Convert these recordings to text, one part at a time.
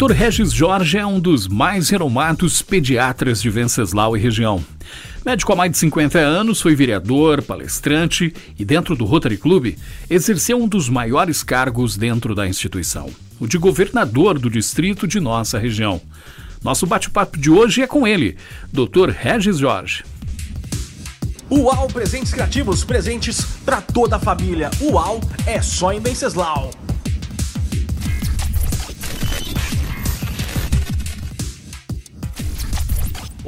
Dr. Regis Jorge é um dos mais renomados pediatras de Venceslau e região. Médico há mais de 50 anos, foi vereador, palestrante e, dentro do Rotary Club, exerceu um dos maiores cargos dentro da instituição, o de governador do distrito de nossa região. Nosso bate-papo de hoje é com ele, Dr. Regis Jorge. Uau Presentes Criativos, presentes para toda a família. Uau é só em Venceslau.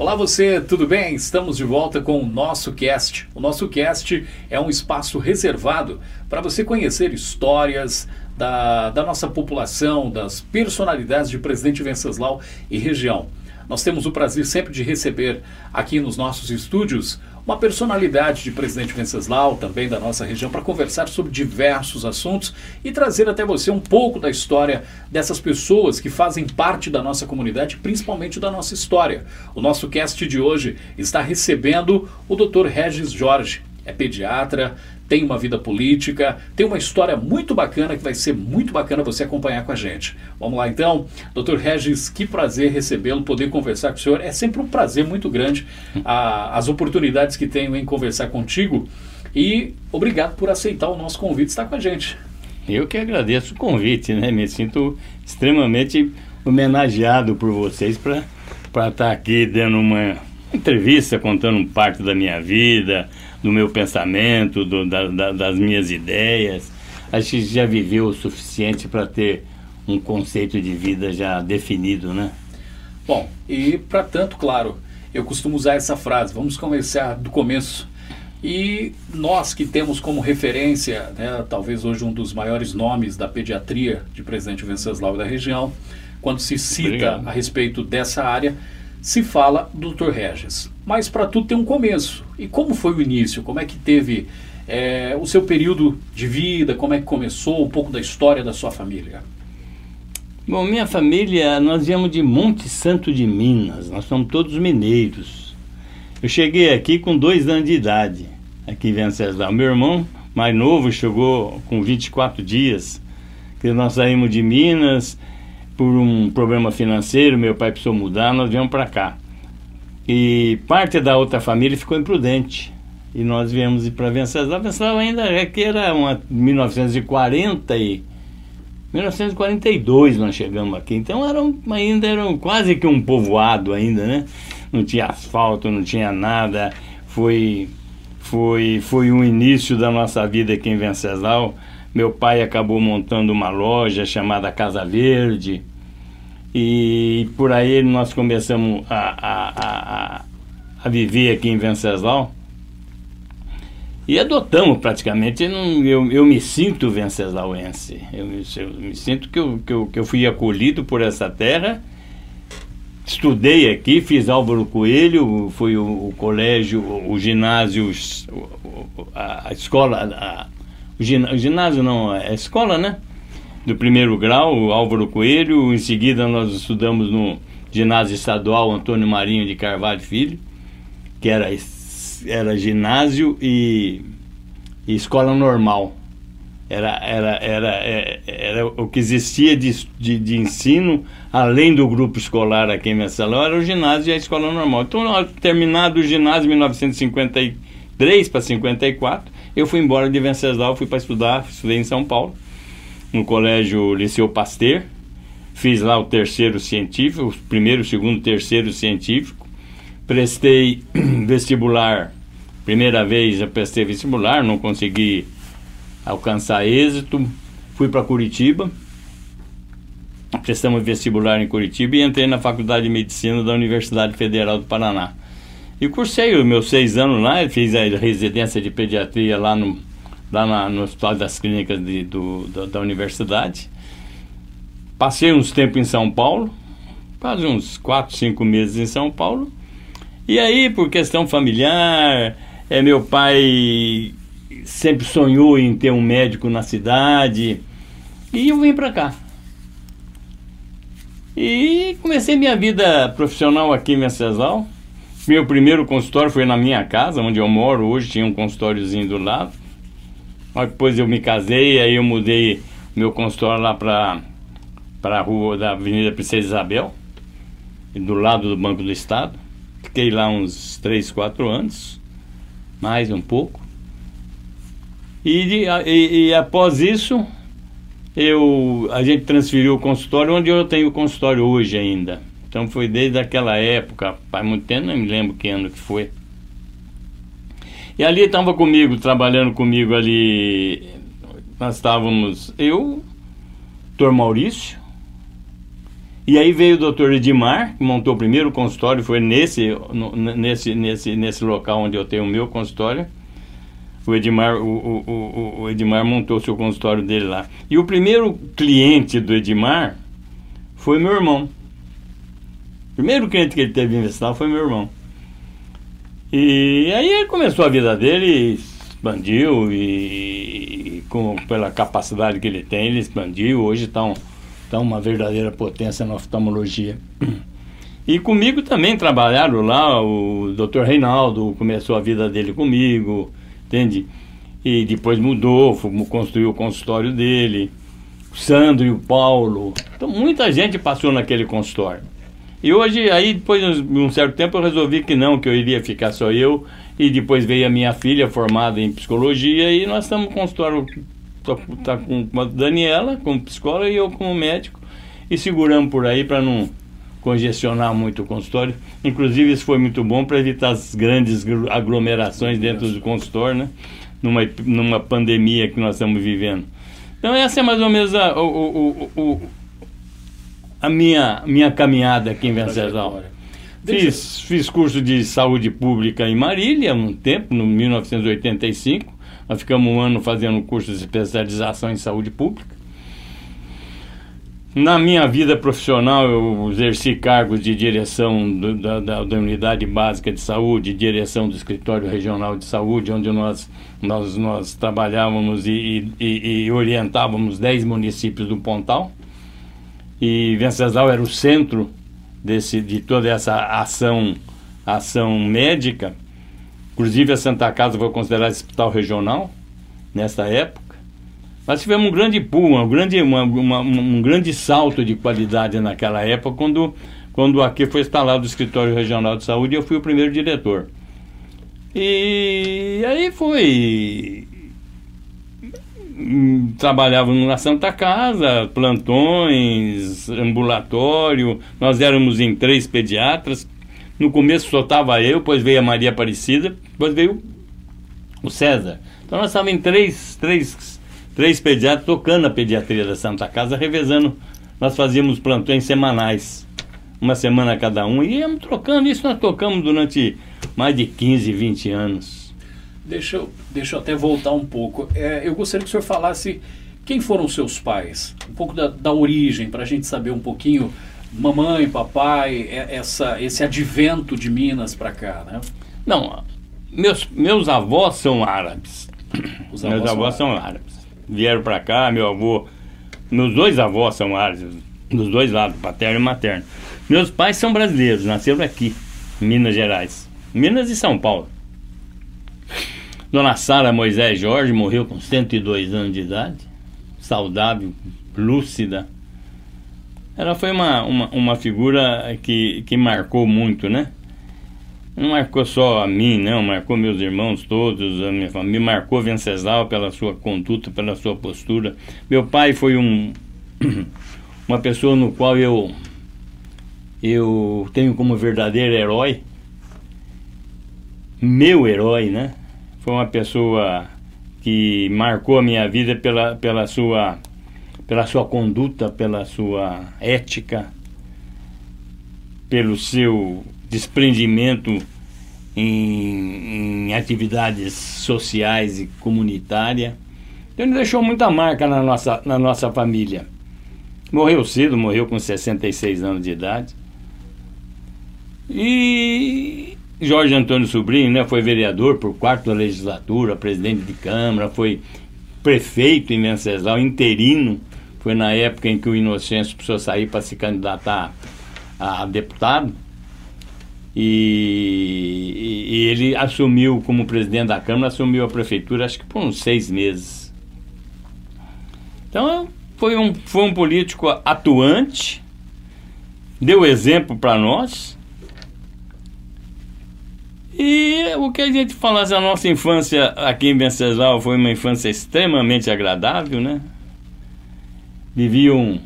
Olá você, tudo bem? Estamos de volta com o nosso cast. O nosso cast é um espaço reservado para você conhecer histórias da, da nossa população, das personalidades de Presidente Venceslau e região. Nós temos o prazer sempre de receber aqui nos nossos estúdios uma personalidade de Presidente Venceslau, também da nossa região, para conversar sobre diversos assuntos e trazer até você um pouco da história dessas pessoas que fazem parte da nossa comunidade, principalmente da nossa história. O nosso cast de hoje está recebendo o Dr. Regis Jorge. É pediatra, tem uma vida política, tem uma história muito bacana que vai ser muito bacana você acompanhar com a gente. Vamos lá então, doutor Regis, que prazer recebê-lo, poder conversar com o senhor. É sempre um prazer muito grande a, as oportunidades que tenho em conversar contigo e obrigado por aceitar o nosso convite estar com a gente. Eu que agradeço o convite, né? Me sinto extremamente homenageado por vocês para estar aqui dando uma entrevista, contando parte da minha vida, do meu pensamento, do, da, da, das minhas ideias. Acho que já viveu o suficiente para ter um conceito de vida já definido, né? Bom, e para tanto, claro, eu costumo usar essa frase, vamos começar do começo. E nós que temos como referência, né, talvez hoje um dos maiores nomes da pediatria de Presidente Venceslau da região, quando se cita Obrigado. a respeito dessa área, se fala do Dr. Regis. Mas para tudo tem um começo. E como foi o início? Como é que teve é, o seu período de vida? Como é que começou? Um pouco da história da sua família. Bom, minha família, nós viemos de Monte Santo de Minas. Nós somos todos mineiros. Eu cheguei aqui com dois anos de idade, aqui em Venceslau. Meu irmão mais novo chegou com 24 dias, que nós saímos de Minas por um problema financeiro, meu pai precisou mudar, nós viemos para cá. E parte da outra família ficou imprudente. E nós viemos para Venceslau. Venceslau ainda é que era uma 1940 e 1942 nós chegamos aqui. Então era um, ainda era um, quase que um povoado ainda, né? Não tinha asfalto, não tinha nada. Foi foi foi o início da nossa vida aqui em Venceslau. Meu pai acabou montando uma loja chamada Casa Verde e por aí nós começamos a, a, a, a viver aqui em Venceslau. E adotamos praticamente, eu, eu me sinto venceslauense. Eu, eu me sinto que eu, que, eu, que eu fui acolhido por essa terra. Estudei aqui, fiz Álvaro Coelho, foi o, o colégio, o, o ginásio, a, a escola, a, o, ginásio não, a escola, né? Do primeiro grau, Álvaro Coelho. Em seguida, nós estudamos no ginásio estadual Antônio Marinho de Carvalho Filho, que era, era ginásio e, e escola normal. Era, era, era, é, era o que existia de, de, de, ensino, além do grupo escolar aqui em Messalão, era o ginásio e a escola normal. Então, terminado o ginásio em 1953 para 54, eu fui embora de Venceslau, fui para estudar, estudei em São Paulo no colégio Liceu Pasteur. Fiz lá o terceiro científico, o primeiro, segundo, terceiro científico. Prestei vestibular, primeira vez eu prestei vestibular, não consegui alcançar êxito. Fui para Curitiba, prestamos vestibular em Curitiba e entrei na Faculdade de Medicina da Universidade Federal do Paraná. E cursei os meus seis anos lá, fiz a residência de pediatria lá no lá na, no Hospital das Clínicas de, do, da, da, universidade. Passei uns tempos em São Paulo, quase uns 4, 5 meses em São Paulo. E aí, por questão familiar, é, meu pai sempre sonhou em ter um médico na cidade. E eu vim para cá. E comecei minha vida profissional aqui em Venceslau. Meu primeiro consultório foi na minha casa, onde eu moro hoje, tinha um consultóriozinho do lado. Mas depois eu me casei, aí eu mudei meu consultório lá para para a rua da Avenida Princesa Isabel, do lado do Banco do Estado. Fiquei lá uns 3, 4 anos, mais um pouco. E, e, e, após isso, eu, a gente transferiu o consultório onde eu tenho o consultório hoje ainda. Então foi desde aquela época, faz muito tempo, não me lembro que ano que foi. E ali estava comigo, trabalhando comigo ali, nós estávamos, eu, doutor Maurício, e aí veio o doutor Edmar, que montou o primeiro consultório, foi nesse, nesse, nesse, nesse local onde eu tenho o meu consultório. O Edmar, o, o, o, Edmar montou o seu consultório dele lá. E o primeiro cliente do Edmar foi meu irmão. O primeiro cliente que ele teve em Vestal foi meu irmão. E aí começou a vida dele, expandiu e, com, pela capacidade que ele tem, ele expandiu. Hoje está um, tá uma verdadeira potência na oftalmologia. E comigo também trabalharam lá, o Dr. Reinaldo começou a vida dele comigo, entende? E depois mudou, construiu o consultório dele, o Sandro e o Paulo. Então muita gente passou naquele consultório. E hoje, aí depois de um certo tempo, eu resolvi que não, que eu iria ficar só eu. E depois veio a minha filha formada em psicologia e nós estamos o consultório tá com a Daniela como psicóloga e eu como médico e seguramos por aí para não congestionar muito o consultório. Inclusive, isso foi muito bom para evitar as grandes aglomerações dentro do consultório, né? Numa, numa pandemia que nós estamos vivendo. Então, essa é mais ou menos a, o, o, o, a minha, minha caminhada aqui em Venceslau. Fiz, fiz curso de saúde pública em Marília, um tempo, no 1985. Nós ficamos um ano fazendo curso de especialização em saúde pública. Na minha vida profissional, eu exerci cargos de direção do, da, da, da, Unidade Básica de Saúde, direção do Escritório Regional de Saúde, onde nós, nós, nós trabalhávamos e, e, e orientávamos 10 municípios do Pontal. E Venceslau era o centro desse, de toda essa ação, ação médica. Inclusive, a Santa Casa foi considerada hospital regional nessa época. Nós tivemos um grande pulo, um grande, uma, uma, um grande salto de qualidade naquela época, quando, quando aqui foi instalado o Escritório Regional de Saúde e eu fui o primeiro diretor. E aí foi. Trabalhava na Santa Casa, plantões, ambulatório. Nós éramos em três pediatras. No começo só estava eu, depois veio a Maria Aparecida, depois veio o César. Então nós estávamos em três, três três pediatras tocando a pediatria da Santa Casa, revezando. Nós fazíamos plantões semanais, uma semana cada um, e íamos trocando. Isso nós tocamos durante mais de 15, 20 anos. Deixa eu, deixa eu até voltar um pouco. É, eu gostaria que o senhor falasse quem foram seus pais, um pouco da, da origem, para a gente saber um pouquinho, mamãe, papai, é, essa, esse advento de Minas para cá, né? Não, meus, meus avós são árabes. Avós meus avós são árabes. São árabes vieram para cá, meu avô, meus dois avós são árabes, dos dois lados, paterno e materno. Meus pais são brasileiros, nasceram aqui, em Minas Gerais, Minas e São Paulo. Dona Sara Moisés Jorge morreu com 102 anos de idade, saudável, lúcida. Ela foi uma, uma, uma figura que, que marcou muito, né? não marcou só a mim, não, marcou meus irmãos todos, a minha família, marcou Venceslau pela sua conduta, pela sua postura. Meu pai foi um uma pessoa no qual eu eu tenho como verdadeiro herói, meu herói, né? Foi uma pessoa que marcou a minha vida pela, pela sua pela sua conduta, pela sua ética, pelo seu desprendimento em, em atividades sociais e comunitárias. Então ele deixou muita marca na nossa, na nossa família. Morreu cedo, morreu com 66 anos de idade. E Jorge Antônio Sobrinho né, foi vereador por quarta legislatura, presidente de Câmara, foi prefeito em Venceslau, interino. Foi na época em que o Inocêncio precisou sair para se candidatar a deputado. E, e, ele assumiu como presidente da Câmara, assumiu a prefeitura acho que por uns seis meses. Então foi um, foi um político atuante, deu exemplo para nós. E o que a gente falasse, a nossa infância aqui em Venceslau foi uma infância extremamente agradável, né? Viviam.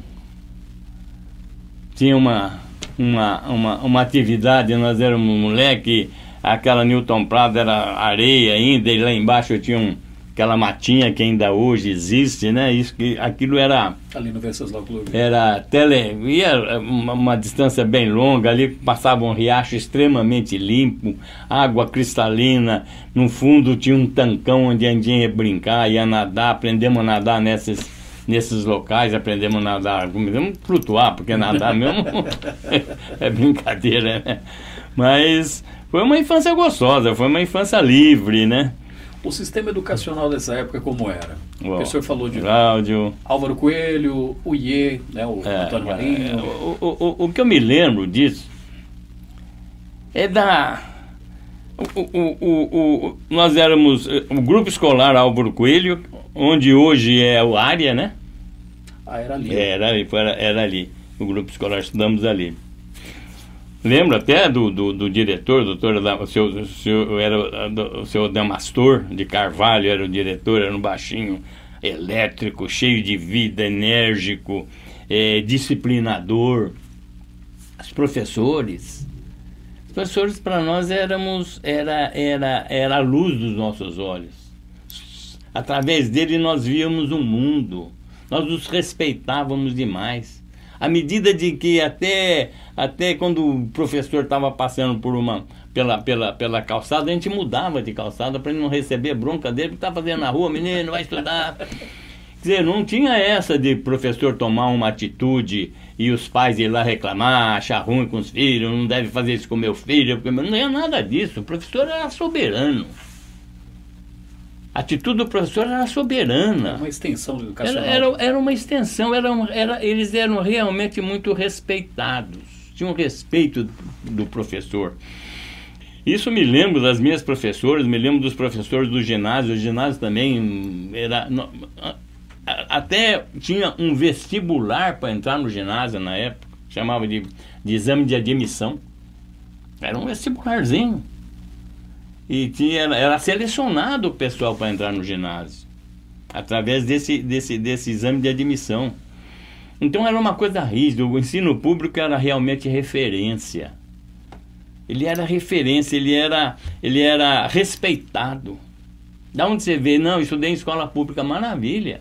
Tinha uma, uma, uma, uma atividade, nós éramos moleque, aquela Newton Prado era areia ainda, e lá embaixo tinha um, aquela matinha que ainda hoje existe, né? Isso que aquilo era ali no Venceslau Clube. Era tele, ia uma, uma, distância bem longa, ali passava um riacho extremamente limpo, água cristalina, no fundo tinha um tancão onde a gente ia brincar, ia nadar, aprendemos a nadar nesses nesses locais, aprendemos a nadar, começamos a flutuar, porque nadar mesmo é brincadeira, né? Mas foi uma infância gostosa, foi uma infância livre, né? O sistema educacional dessa época como era? Bom, o senhor falou de Cláudio. Álvaro Coelho, o IE, né, o É, Antônio é, Marinho. o, o, o, o que eu me lembro disso é da. O, o, o, o- nós éramos o grupo escolar Álvaro Coelho, onde hoje é o área, né? Ah, era ali. Era, ali, foi- era, era ali. O grupo escolar estudamos ali. Lembro até do, do, do diretor, doutor, o seu, o seu, era o- seu Adamastor de Carvalho, era o diretor, era um baixinho, elétrico, cheio de vida, enérgico, eh, disciplinador. Os professores. Os professores para nós éramos, era, era, era a luz dos nossos olhos. Através dele nós víamos o mundo. Nós os respeitávamos demais. À medida de que até, até quando o professor estava passando por uma, pela, pela, pela calçada, a gente mudava de calçada para não receber bronca dele, porque está fazendo na rua, menino, vai estudar. Quer dizer, não tinha essa de professor tomar uma atitude e os pais ir lá reclamar, achar ruim com os filhos, não deve fazer isso com meu filho, porque não é nada disso. O professor era soberano. A atitude do professor era soberana. Uma extensão Era, educacional. era, era uma extensão, era, era, eles eram realmente muito respeitados. Tinham respeito do professor. Isso me lembro das minhas professoras, me lembro dos professores do ginásio. O ginásio também era. até tinha um vestibular para entrar no ginásio na época, chamava de, de exame de admissão. Era um vestibularzinho. E tinha, era selecionado o pessoal para entrar no ginásio através desse, desse, desse exame de admissão. Então era uma coisa rígida, o ensino público era realmente referência. Ele era referência, ele era, ele era respeitado. Da onde você vê, não, estudei em escola pública, maravilha.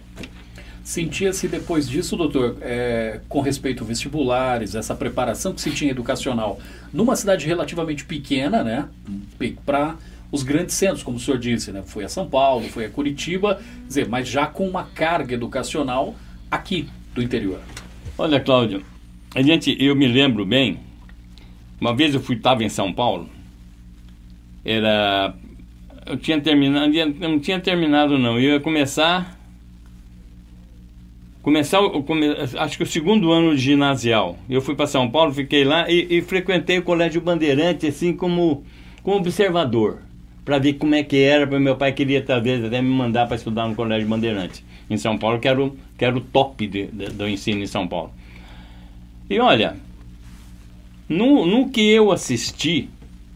Sentia-se depois disso, doutor, é, com respeito a vestibulares, essa preparação que se tinha educacional, numa cidade relativamente pequena, né, para os grandes centros, como o senhor disse, né, foi a São Paulo, foi a Curitiba, dizer, mas já com uma carga educacional aqui do interior. Olha, Cláudio, a gente, eu me lembro bem, uma vez eu fui, estava em São Paulo, era, eu tinha terminado, não tinha terminado não, eu ia começar, começar, come, acho que o segundo ano de ginasial, eu fui para São Paulo, fiquei lá e, e frequentei o Colégio Bandeirante, assim como, como observador, para ver como é que era, porque meu pai queria talvez até me mandar para estudar no Colégio Bandeirante, em São Paulo, que era o, que era o top de- de- do ensino em São Paulo. E olha, no, no que eu assisti,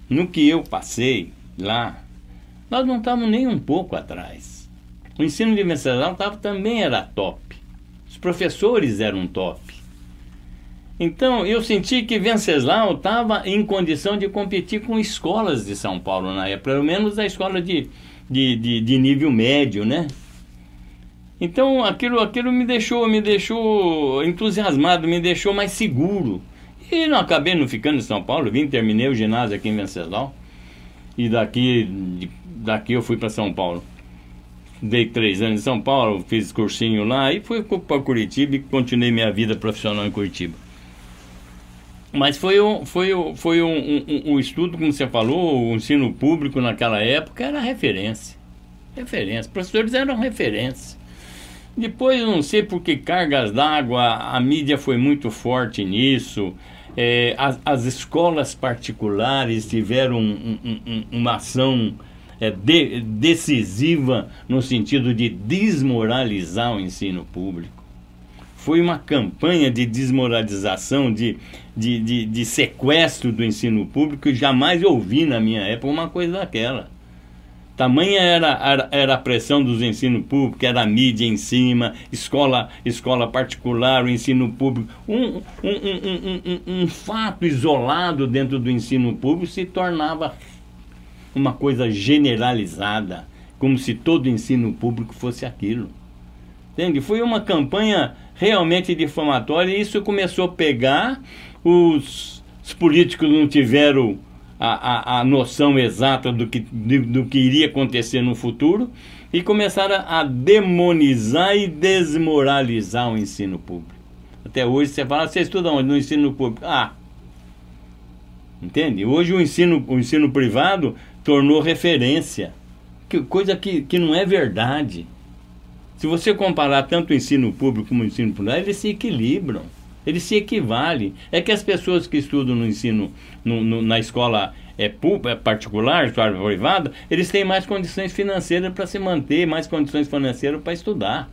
no que eu passei lá, nós não estávamos nem um pouco atrás. O ensino de Venceslau tava, também era top. Os professores eram top. Então, eu senti que Venceslau estava em condição de competir com escolas de São Paulo na época, pelo menos a escola de, de, de, de nível médio, né? Então aquilo, aquilo me deixou, me deixou entusiasmado, me deixou mais seguro. E não acabei não ficando em São Paulo, vim, terminei o ginásio aqui em Venceslau. E daqui, daqui eu fui para São Paulo. Dei três anos em São Paulo, fiz cursinho lá e fui para Curitiba e continuei minha vida profissional em Curitiba. Mas foi um, foi, foi um, um, um estudo, como você falou, o ensino público naquela época era referência. Referência. Professores eram referência. Depois, não sei por que cargas d'água, a mídia foi muito forte nisso. É, as, as escolas particulares tiveram um- um- um- uma ação é, de- decisiva no sentido de desmoralizar o ensino público. Foi uma campanha de desmoralização, de, de, de, de sequestro do ensino público jamais ouvi na minha época uma coisa daquela. Tamanha era, era, era, a pressão dos ensino público, era a mídia em cima, escola, escola particular, o ensino público. Um, um, um, um, um fato isolado dentro do ensino público se tornava uma coisa generalizada, como se todo ensino público fosse aquilo. Entende? Foi uma campanha realmente difamatória e isso começou a pegar. Os, os políticos não tiveram a, a, a noção exata do que, do, do que iria acontecer no futuro e começaram a demonizar e desmoralizar o ensino público. Até hoje você fala, você estuda onde? No ensino público. Ah, entende? Hoje o ensino, o ensino privado tornou referência, que, coisa que, que não é verdade. Se você comparar tanto o ensino público como o ensino privado, eles se equilibram, eles se equivalem. É que as pessoas que estudam no ensino, no, no, na escola é, é particular, escola privada, eles têm mais condições financeiras para se manter, mais condições financeiras para estudar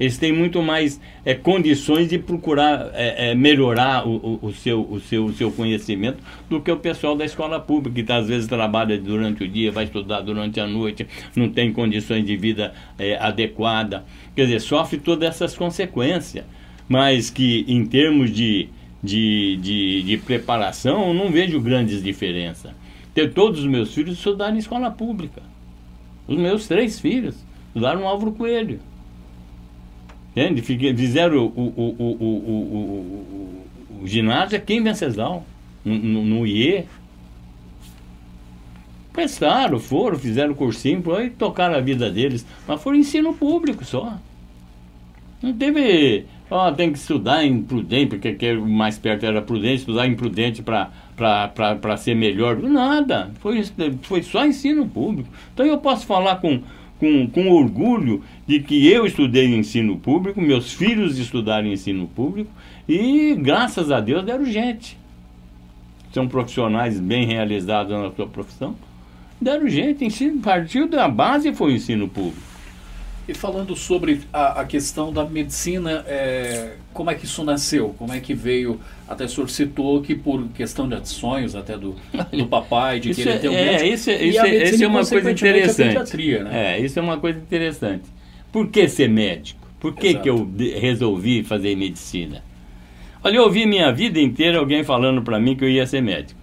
eles têm muito mais é, condições de procurar é, é, melhorar o, o, o, seu, o, seu, o seu conhecimento do que o pessoal da escola pública, que tá, às vezes trabalha durante o dia, vai estudar durante a noite, não tem condições de vida é, adequada. Quer dizer, sofre todas essas consequências. Mas que em termos de, de, de, de preparação, eu não vejo grandes diferenças. Ter todos os meus filhos estudaram em escola pública. Os meus três filhos estudaram no Álvaro Coelho. Entende? Fizeram o, o, o, o, ginásio aqui em Venceslau, no, no, IE. Prestaram, foram, fizeram cursinho, e tocaram a vida deles. Mas foi ensino público só. Não teve. Ó, tem que estudar em Prudente, porque que mais perto era Prudente, estudar em Prudente para ser melhor. Nada. Foi, foi só ensino público. Então eu posso falar com com, com orgulho de que eu estudei ensino público, meus filhos estudaram ensino público e, graças a Deus, deram gente. São profissionais bem realizados na sua profissão. Deram gente, ensino, partiu da base foi o ensino público. E falando sobre a, a questão da medicina, é, como é que isso nasceu? Como é que veio? Até o senhor citou que por questão de sonhos até do, do papai, de isso querer é, ter um é, médico. Isso, é, isso, é, isso é uma coisa interessante. Né? É, isso é uma coisa interessante. Por que ser médico? Por que, que eu resolvi fazer medicina? Olha, eu ouvi minha vida inteira alguém falando para mim que eu ia ser médico.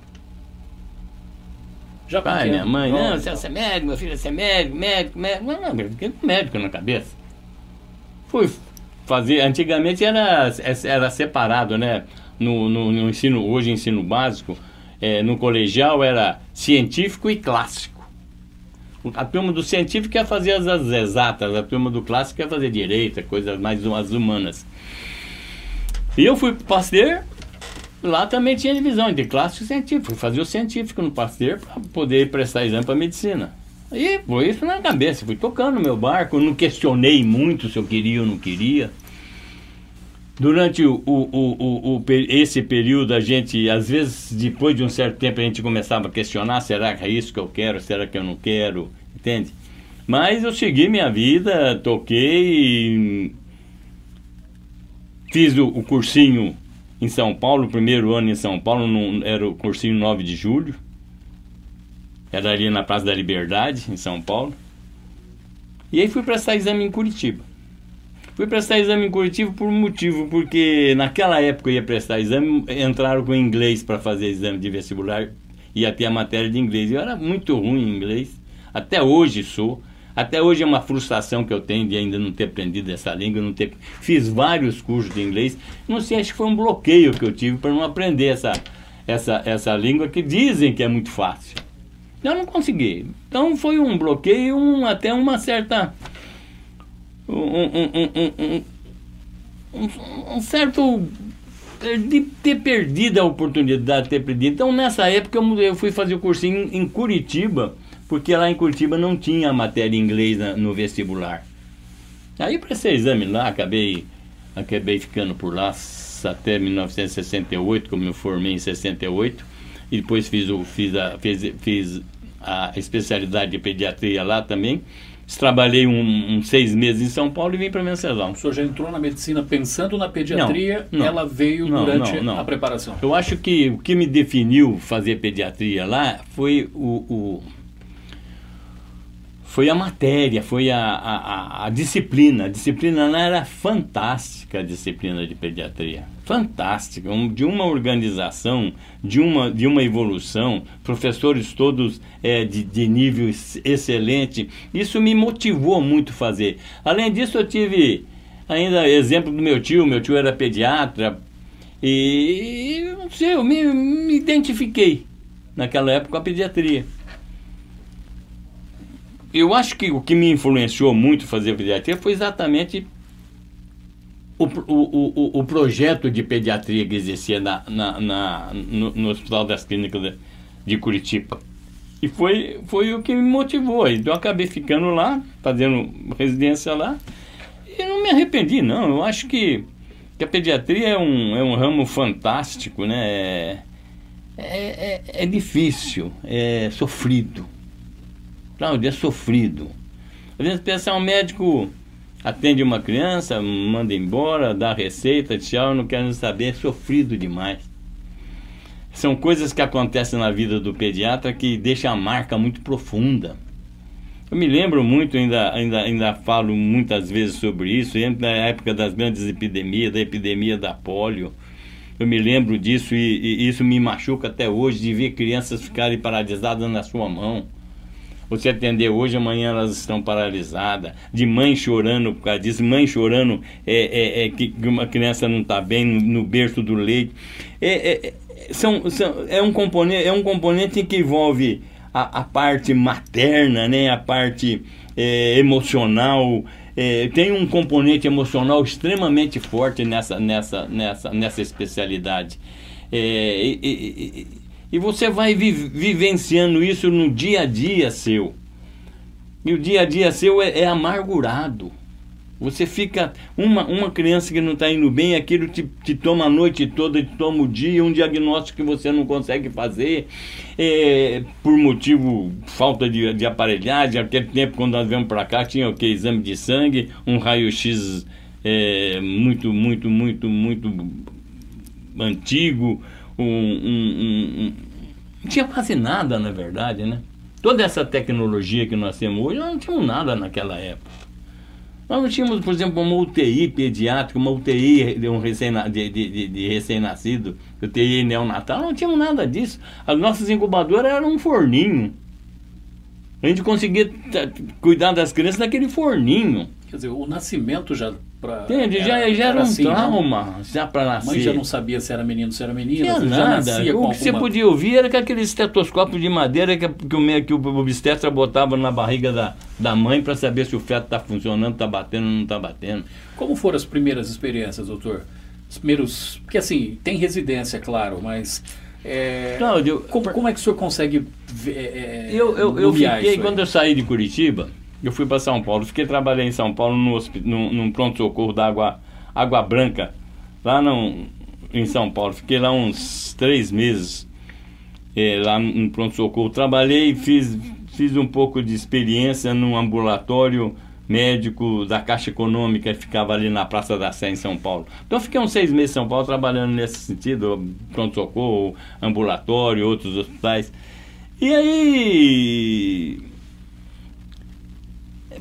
Já Pai, minha mãe, não, você vai ser médico, meu filho ser médico, médico, médico. Não, não, eu fiquei com médico na cabeça. Fui fazer, antigamente era, era separado, né? No, no, no ensino, hoje ensino básico, é, no colegial era científico e clássico. A turma do científico ia fazer as, as exatas, a turma do clássico ia fazer direita, coisas mais as humanas. E eu fui para Pasteur, Lá também tinha divisão entre clássico e científico. Fazia o científico no Pasteur para poder prestar exame para medicina. E foi isso na cabeça. Fui tocando meu barco, não questionei muito se eu queria ou não queria. Durante o, o, o, o, esse período, a gente, às vezes, depois de um certo tempo, a gente começava a questionar: será que é isso que eu quero? Será que eu não quero? Entende? Mas eu segui minha vida, toquei, fiz o, o cursinho em São Paulo, o primeiro ano em São Paulo, no, era o cursinho 9 de julho. Era ali na Praça da Liberdade, em São Paulo. E aí fui prestar exame em Curitiba. Fui prestar exame em Curitiba por um motivo, porque naquela época eu ia prestar exame, entraram com inglês para fazer exame de vestibular, ia ter a matéria de inglês. Eu era muito ruim em inglês, até hoje sou. Até hoje é uma frustração que eu tenho de ainda não ter aprendido essa língua, não ter fiz vários cursos de inglês. Não sei, acho que foi um bloqueio que eu tive para não aprender essa, essa, essa língua que dizem que é muito fácil. Eu não consegui. Então foi um bloqueio, um, até uma certa. Um, um, um, um certo de ter perdido a oportunidade de ter perdido. Então, nessa época, eu fui fazer o cursinho em Curitiba, porque lá em Curitiba não tinha matéria em inglês no vestibular. Aí prestei exame lá, acabei, acabei ficando por lá até 1968, como eu formei em 68, e depois fiz, o, fiz, a, fiz, fiz a especialidade de pediatria lá também, trabalhei um, um, seis meses em São Paulo e vim para Venceslau. O senhor já entrou na medicina pensando na pediatria, não, não, ela veio não, durante a preparação? Eu acho que o que me definiu fazer pediatria lá foi o, o foi a matéria, foi a, a, a, disciplina. A disciplina lá era fantástica, a disciplina de pediatria. Fantástica, um, de uma organização, de uma, de uma evolução, professores todos é, de, de nível excelente. Isso me motivou muito fazer. Além disso, eu tive ainda exemplo do meu tio, meu tio era pediatra, e não sei, eu me, me identifiquei naquela época com a pediatria eu acho que o que me influenciou muito fazer pediatria foi exatamente o, o, o, o projeto de pediatria que existia na, na, na no, no, Hospital das Clínicas de, de, Curitiba. E foi, foi o que me motivou. Então eu acabei ficando lá, fazendo residência lá, e não me arrependi, não. Eu acho que, que a pediatria é um, é um ramo fantástico, né? É, é, é, é difícil, é sofrido Cláudio, é sofrido. Às vezes pensa, um médico atende uma criança, manda embora, dá receita, tchau, não quero saber, é sofrido demais. São coisas que acontecem na vida do pediatra que deixam a marca muito profunda. Eu me lembro muito, ainda, ainda, ainda falo muitas vezes sobre isso, na época das grandes epidemias, da epidemia da polio. Eu me lembro disso e, e isso me machuca até hoje, de ver crianças ficarem paralisadas na sua mão você atender hoje, amanhã elas estão paralisadas. De mãe chorando por causa disso, mãe chorando é, é, é que uma criança não está bem no, no, berço do leite. É, é, são, são, é, um componente, é um componente que envolve a, a parte materna, né? a parte é, emocional. É, tem um componente emocional extremamente forte nessa, nessa, nessa, nessa especialidade. É, e, e, e você vai vi vivenciando isso no dia a dia seu. E o dia a dia seu é, é amargurado. Você fica. Uma, uma criança que não está indo bem, aquilo te, te, toma a noite toda, te toma o dia, um diagnóstico que você não consegue fazer, é, por motivo falta de, de aparelhagem. Aquele tempo, quando nós viemos para cá, tinha o que? Exame de sangue, um raio-x é, muito, muito, muito, muito antigo, um, um, não tinha quase nada, na verdade, né? Toda essa tecnologia que nós temos hoje, nós não tínhamos nada naquela época. Nós não tínhamos, por exemplo, uma UTI pediátrica, uma UTI de, um recém, de, de, de recém-nascido, UTI neonatal, não tínhamos nada disso. As nossas incubadoras eram um forninho. A gente conseguia cuidar das crianças naquele forninho. Quer dizer, o nascimento já Pra, Entende? Era, já, já era, um assim, trauma não? já para nascer. A mãe já não sabia se era menino ou se era menina. Tinha nada. o que alguma... você podia ouvir era que aquele estetoscópio de madeira que, que, o, que o obstetra botava na barriga da, da mãe para saber se o feto está funcionando, está batendo ou não está batendo. Como foram as primeiras experiências, doutor? Os primeiros. Porque assim, tem residência, claro, mas. É, Cláudio, como, como, é que o senhor consegue ver, é, eu, eu, eu fiquei, quando eu saí de Curitiba, eu fui para São Paulo, fiquei trabalhando em São Paulo no, no, num pronto-socorro da água, água Branca, lá no, em São Paulo. Fiquei lá uns três meses, é, lá no pronto-socorro. Trabalhei, fiz, fiz um pouco de experiência num ambulatório médico da Caixa Econômica que ficava ali na Praça da Sé, em São Paulo. Então, fiquei uns seis meses em São Paulo trabalhando nesse sentido, pronto-socorro, ambulatório, outros hospitais. E aí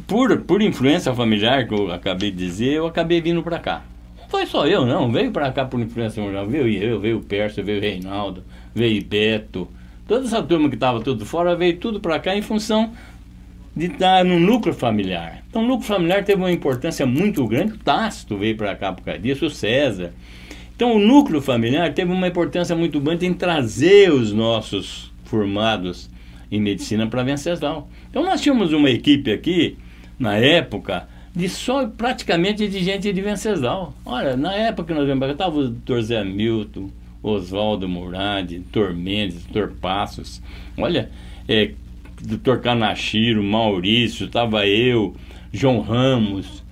por, por influência familiar, que eu acabei de dizer, eu acabei vindo para cá. Não foi só eu, não. Veio para cá por influência familiar. Veio eu, veio o Pércio, veio o Reinaldo, veio o Beto. Toda essa turma que estava tudo fora veio tudo para cá em função de estar no núcleo familiar. Então, o núcleo familiar teve uma importância muito grande. O Tácito veio para cá por causa disso, o César. Então, o núcleo familiar teve uma importância muito grande em trazer os nossos formados em medicina para Venceslau. Então, nós tínhamos uma equipe aqui na época, de só praticamente de gente de Venceslau. Olha, na época que nós cá, estava o doutor Zé Milton, Oswaldo Murad, doutor Mendes, doutor Passos. Olha, é, doutor Canachiro, Maurício, estava eu, João Ramos.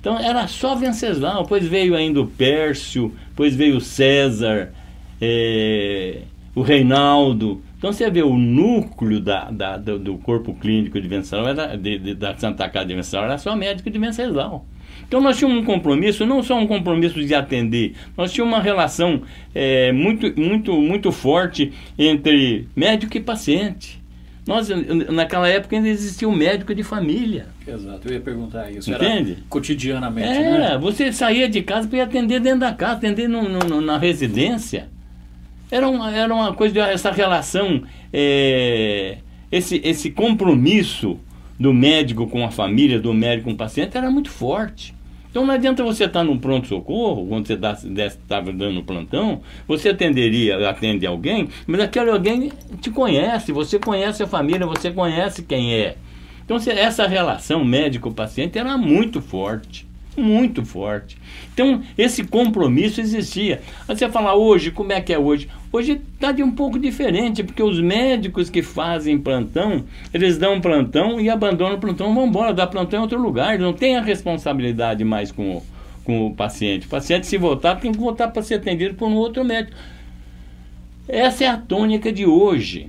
Então era só Venceslau. Depois veio ainda o Pércio, depois veio o César, é, o Reinaldo. Então você vê o núcleo da, da do, do, corpo clínico de Venceslau, era, de, de, da Santa Casa de Venceslau, era só médico de Venceslau. Então nós tínhamos um compromisso, não só um compromisso de atender, nós tínhamos uma relação é, muito, muito, muito forte entre médico e paciente. Nós, naquela época ainda existia um médico de família. Exato, eu ia perguntar isso. Entende? Era cotidianamente, é, né? você saía de casa para ir atender dentro da casa, atender no, no, na residência. Era uma, era uma coisa, de, essa relação, é, esse, esse compromisso do médico com a família, do médico com o paciente, era muito forte. Então não adianta você estar no pronto-socorro, quando você estava dando plantão, você atenderia, atende alguém, mas aquele alguém te conhece, você conhece a família, você conhece quem é. Então essa relação médico-paciente era muito forte muito forte. Então, esse compromisso existia. Você fala hoje, como é que é hoje? Hoje está de um pouco diferente, porque os médicos que fazem plantão, eles dão plantão e abandonam o plantão, vão embora, dá plantão em outro lugar, não tem a responsabilidade mais com o, com o paciente. O paciente, se voltar, tem que voltar para ser atendido por um outro médico. Essa é a tônica de hoje.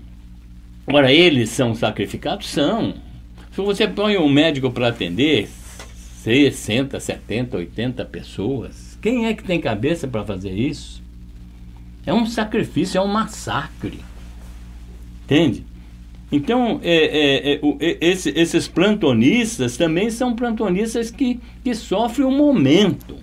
Agora, eles são sacrificados? São. Se você põe um médico para atender, 60, 70, 80 pessoas. Quem é que tem cabeça para fazer isso? É um sacrifício, é um massacre. Entende? Então, é, é, é, é esse, esses plantonistas também são plantonistas que, que sofrem o momento.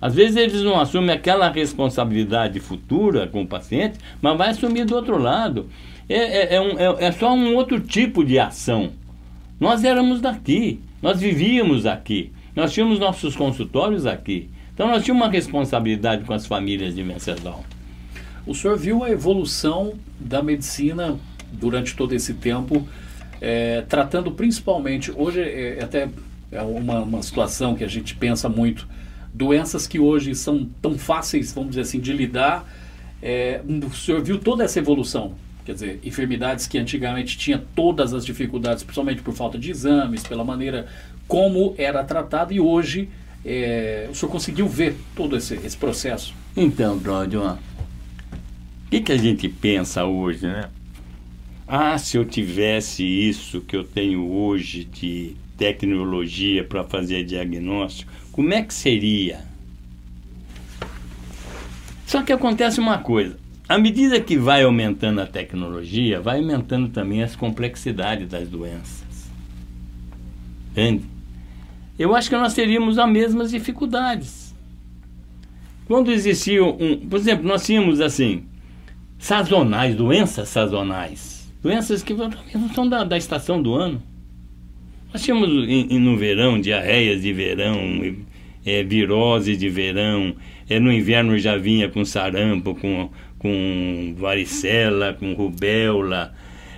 Às vezes eles não assumem aquela responsabilidade futura com o paciente, mas vai assumir do outro lado. É, é, é, um, é, é só um outro tipo de ação. Nós éramos daqui. Nós vivíamos aqui, nós tínhamos nossos consultórios aqui. Então nós tínhamos uma responsabilidade com as famílias de Venceslau. O senhor viu a evolução da medicina durante todo esse tempo, é, tratando principalmente, hoje é, até é uma, uma situação que a gente pensa muito, doenças que hoje são tão fáceis, vamos dizer assim, de lidar. É, o senhor viu toda essa evolução Quer dizer, enfermidades que antigamente tinha todas as dificuldades, principalmente por falta de exames, pela maneira como era tratado, e hoje é, o senhor conseguiu ver todo esse, esse processo? Então, Cláudio, o que, que a gente pensa hoje, né? Ah, se eu tivesse isso que eu tenho hoje de tecnologia para fazer diagnóstico, como é que seria? Só que acontece uma coisa à medida que vai aumentando a tecnologia, vai aumentando também as complexidades das doenças. Entende? Eu acho que nós teríamos as mesmas dificuldades. Quando existia um. Por exemplo, nós tínhamos assim, sazonais, doenças sazonais. Doenças que não são da, da estação do ano. Nós tínhamos no verão diarreias de verão, é, virose de verão, é, no inverno já vinha com sarampo, com com varicela, com rubéola.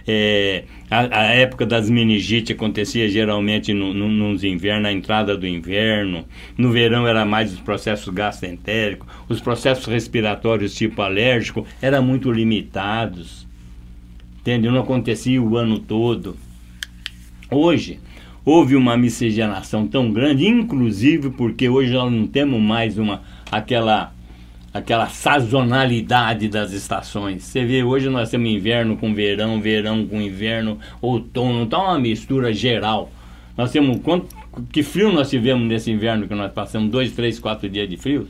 É, a, a, época das meningite acontecia geralmente no, no, nos invernos, na entrada do inverno. No verão era mais os processos gastroentéricos. Os processos respiratórios tipo alérgico eram muito limitados. Entende? Não acontecia o ano todo. Hoje, houve uma miscigenação tão grande, inclusive porque hoje nós não temos mais uma aquela aquela sazonalidade das estações. Você vê, hoje nós temos inverno com verão, verão com inverno, outono, tá uma mistura geral. Nós temos quanto que frio nós tivemos nesse inverno que nós passamos dois, três, quatro dias de frio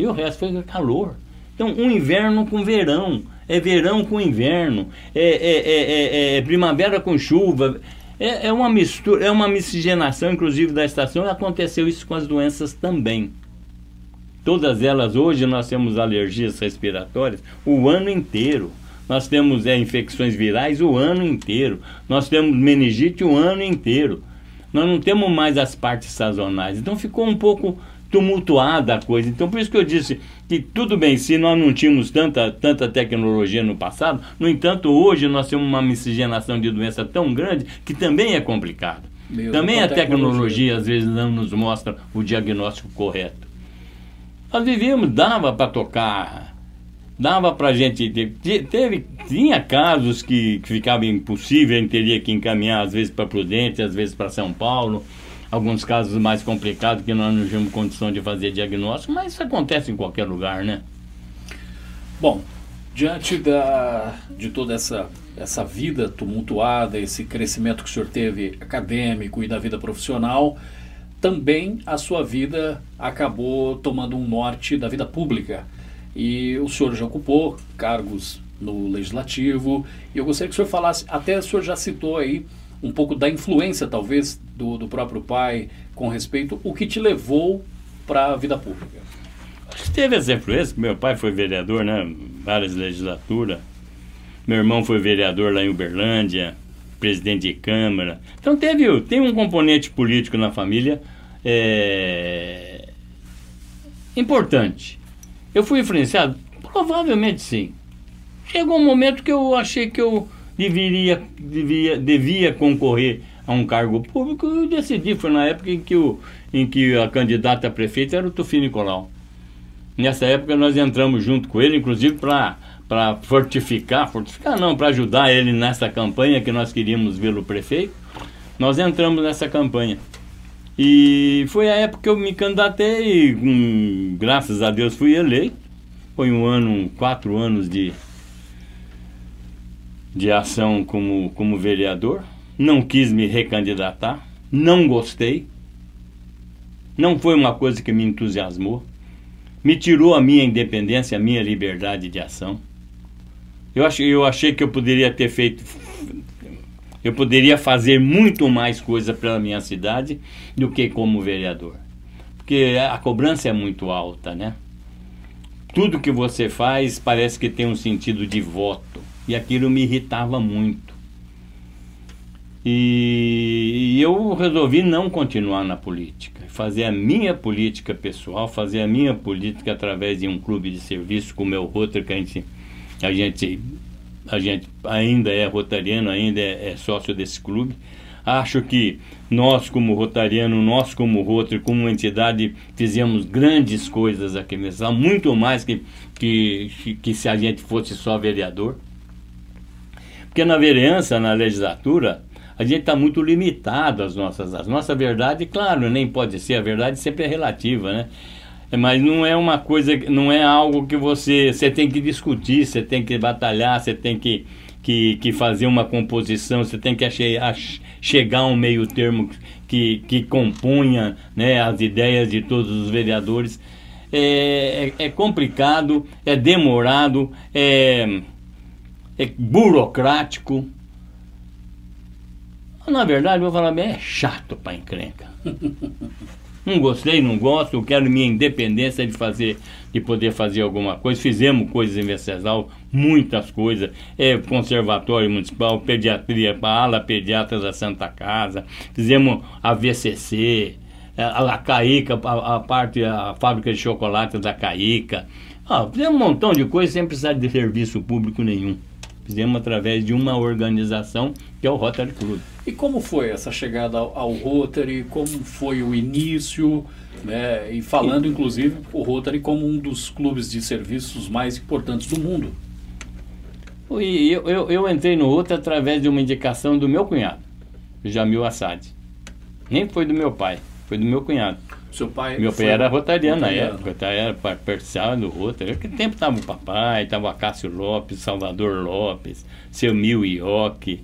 e o resto foi calor. Então, um inverno com verão, é verão com inverno, é, é, é, é primavera com chuva. É, uma mistura, é uma miscigenação, inclusive, da estação, e aconteceu isso com as doenças também. Todas elas, hoje nós temos alergias respiratórias o ano inteiro. Nós temos é, infecções virais o ano inteiro. Nós temos meningite o ano inteiro. Nós não temos mais as partes sazonais. Então ficou um pouco tumultuada a coisa. Então por isso que eu disse que tudo bem, se nós não tínhamos tanta, tanta tecnologia no passado, no entanto, hoje nós temos uma miscigenação de doença tão grande que também é complicado. Meu, também a tecnologia, tecnologia às vezes não nos mostra o diagnóstico correto. Nós vivíamos, dava para tocar, dava para gente. Teve, tinha casos que, que ficava impossível, a gente teria que encaminhar, às vezes para Prudente, às vezes para São Paulo. Alguns casos mais complicados que nós não tínhamos condição de fazer diagnóstico, mas isso acontece em qualquer lugar, né? Bom, Diante da, de toda essa, essa vida tumultuada, esse crescimento que o senhor teve acadêmico e da vida profissional, também a sua vida acabou tomando um norte da vida pública. E o senhor já ocupou cargos no legislativo. E eu gostaria que o senhor falasse, até o senhor já citou aí um pouco da influência, talvez, do, do próprio pai com respeito, o que te levou para a vida pública. Teve essa influência. Meu pai foi vereador, né? Várias legislaturas. Meu irmão foi vereador lá em Uberlândia, presidente de Câmara. Então teve, tem um componente político na família é, importante. Eu fui influenciado? Provavelmente sim. Chegou um momento que eu achei que eu deveria, devia, devia concorrer a um cargo público e decidi. Foi na época em que, o, em que a candidata a prefeita era o Tufi Nicolau. Nessa época nós entramos junto com ele, inclusive para para fortificar, fortificar não, para ajudar ele nessa campanha que nós queríamos vê-lo prefeito. Nós entramos nessa campanha. E foi a época que eu me candidatei hum, graças a Deus, fui eleito. Foi um ano, quatro anos de, de ação como, como vereador. Não quis me recandidatar, não gostei. Não foi uma coisa que me entusiasmou. Me tirou a minha independência, a minha liberdade de ação. Eu achei, eu achei que eu poderia ter feito. Eu poderia fazer muito mais coisa pela minha cidade do que como vereador. Porque a cobrança é muito alta, né? Tudo que você faz parece que tem um sentido de voto. E aquilo me irritava muito. E, eu resolvi não continuar na política. Fazer a minha política pessoal, fazer a minha política através de um clube de serviço como o Rotary, que a gente a gente, a gente ainda é rotariano, ainda é, é sócio desse clube. Acho que nós, como Rotariano, nós, como Rotary, como entidade, fizemos grandes coisas aqui mesmo, muito mais que, que, que se a gente fosse só vereador. Porque na vereança, na legislatura, a gente está muito limitado às nossas. A nossa verdade, claro, nem pode ser, a verdade sempre é relativa, né? Mas não é uma coisa, não é algo que você, você tem que discutir, você tem que batalhar, você tem que, que, que fazer uma composição, você tem que chegar a um meio termo que, que compunha né, as ideias de todos os vereadores. É, é, é complicado, é demorado, é, é burocrático. Na verdade, vou falar bem, é chato para encrenca. Não gostei, não gosto, eu quero minha independência de fazer, de poder fazer alguma coisa. Fizemos coisas em Venceslau, muitas coisas. É, conservatório municipal, pediatria, a ala pediatra da Santa Casa, fizemos a VCC, a, a Caíca, a, a, parte, a fábrica de chocolate da Caíca. Ah, fizemos um montão de coisas sem precisar de serviço público nenhum. Fizemos através de uma organização que é o Rotary Club. E como foi essa chegada ao, ao Rotary? Como foi o início? Né? E falando, inclusive, o Rotary como um dos clubes de serviços mais importantes do mundo. Eu, eu, eu entrei no Rotary através de uma indicação do meu cunhado, Jamil Assad. Nem foi do meu pai, foi do meu cunhado. Seu pai Meu pai era rotariano, na época, tá? era parcial do Rotary. Naquele tempo estava o papai, estava Cássio Lopes, Salvador Lopes, seu Mil Ioki.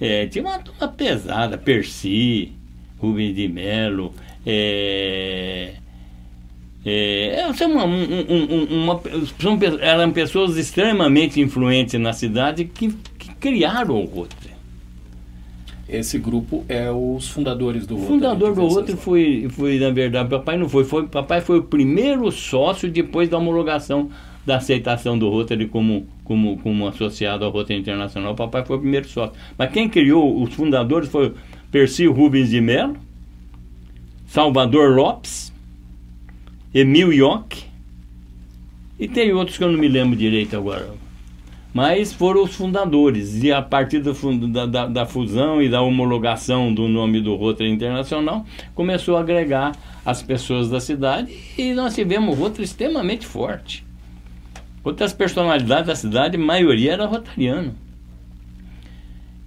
É, tinha uma turma pesada, Percy, Rubens de Melo. É, é, é uma, um, uma, são, eram pessoas extremamente influentes na cidade que, que criaram o Rotary. Esse grupo é os fundadores do Rotary. O fundador do Rotary foi, foi, na verdade, papai não foi, foi. Papai foi o primeiro sócio depois da homologação da aceitação do Rotary como, como, como associado ao Rotary Internacional. O papai foi o primeiro sócio. Mas quem criou, os fundadores foi Percy Rubens de Mello, Salvador Lopes, Emil Yock, e tem outros que eu não me lembro direito agora mas foram os fundadores. E a partir da, da, da, fusão e da homologação do nome do Rotary Internacional, começou a agregar as pessoas da cidade e nós tivemos um Rotary extremamente forte. Outras personalidades da cidade, a maioria era rotariano.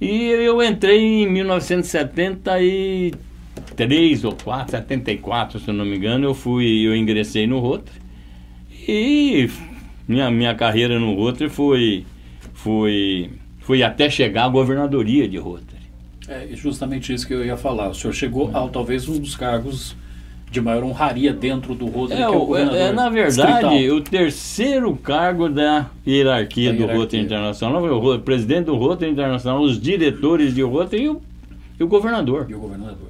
E eu entrei em 1973 ou 4, 74, se eu não me engano, eu fui, eu ingressei no Rotary e Minha, minha carreira no Rotary foi, foi, foi até chegar à governadoria de Rotary. É justamente isso que eu ia falar. O senhor chegou ao talvez um dos cargos de maior honraria dentro do Rotary, é, que é o governador. É, na verdade, o terceiro cargo da hierarquia, da do hierarquia. Rotary Internacional, o presidente do Rotary Internacional, os diretores de Rotary e o, e o governador. E o governador.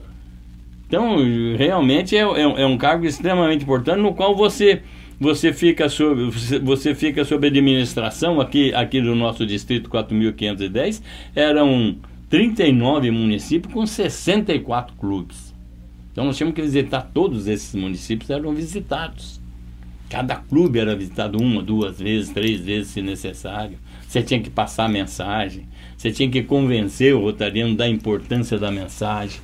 Então, realmente é, é, é um cargo extremamente importante no qual você você fica sob você fica sob administração aqui aqui do nosso distrito 4510 eram 39 municípios com 64 clubes. Então nós tínhamos que visitar todos esses municípios, eram visitados. Cada clube era visitado uma, duas vezes, três vezes se necessário. Você tinha que passar a mensagem, você tinha que convencer o rotariano da importância da mensagem.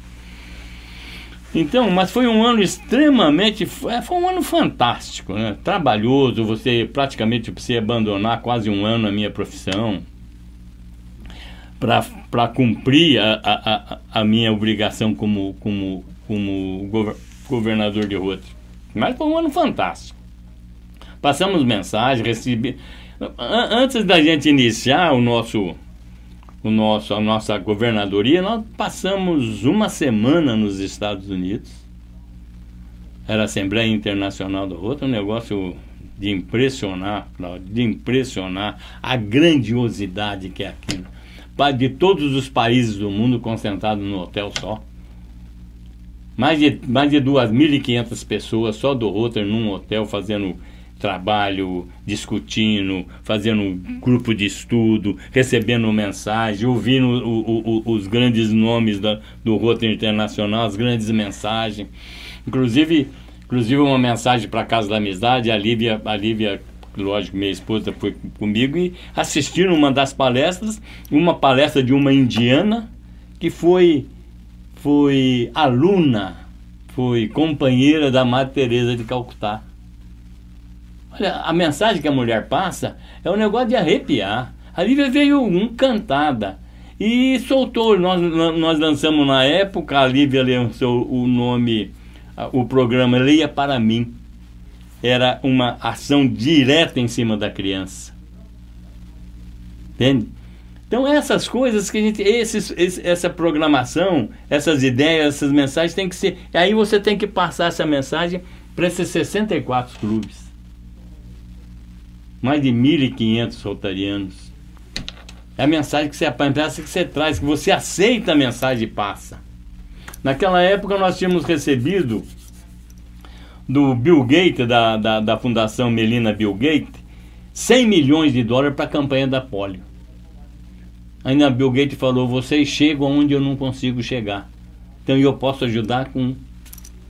Então, mas foi um ano extremamente, é, foi um ano fantástico, né? Trabalhoso, você praticamente precisa abandonar quase um ano a minha profissão para cumprir a, a, a, minha obrigação como, como, como governador de Rota. Mas foi um ano fantástico. Passamos mensagem, recebi. Antes da gente iniciar o nosso o nosso, a nossa governadoria, nós passamos uma semana nos Estados Unidos. Era a Assembleia Internacional do Rota, um negócio de impressionar, de impressionar a grandiosidade que é aquilo. De todos os países do mundo concentrados no hotel só. Mais de, mais de 2.500 pessoas só do Rotary num hotel fazendo trabalho, discutindo, fazendo um grupo de estudo, recebendo mensagem, ouvindo o, o, os grandes nomes da, do Rotary Internacional, as grandes mensagens. Inclusive, inclusive uma mensagem para a Casa da Amizade, a Lívia, a Lívia lógico, minha esposa foi comigo e assistiram uma das palestras, uma palestra de uma indiana que foi foi aluna, foi companheira da Madre Teresa de Calcutá. Olha, a mensagem que a mulher passa é um negócio de arrepiar. A Lívia veio encantada e soltou. Nós, nós lançamos na época, a Lívia lançou o nome, o programa Leia para mim. Era uma ação direta em cima da criança. Entende? Então essas coisas que a gente, esses, esse, essa programação, essas ideias, essas mensagens tem que ser. Aí você tem que passar essa mensagem para esses 64 clubes mais de 1.500 rotarianos. É a mensagem que você, a mensagem que você traz, que você aceita a mensagem e passa. Naquela época nós tínhamos recebido do Bill Gates, da, da, da Fundação Melina Bill Gates, 100 milhões de dólares para a campanha da polio. Ainda Bill Gates falou: vocês chegam onde eu não consigo chegar. Então eu posso ajudar com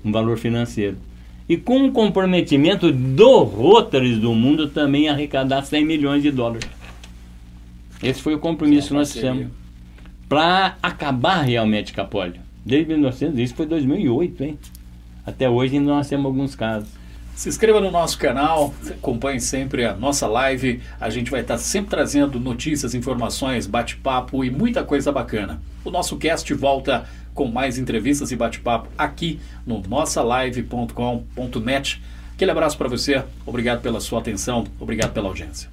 um valor financeiro e com um comprometimento do Rotary do mundo também arrecadar 100 milhões de dólares. Esse foi o compromisso que nós fizemos para acabar realmente com a polio. Desde 1900, isso foi 2008, hein? Até hoje ainda nós temos alguns casos. Se inscreva no nosso canal, acompanhe sempre a nossa live. A gente vai estar sempre trazendo notícias, informações, bate-papo e muita coisa bacana. O nosso cast volta com mais entrevistas e bate-papo aqui no nossalive.com.net. Aquele abraço para você, obrigado pela sua atenção, obrigado pela audiência.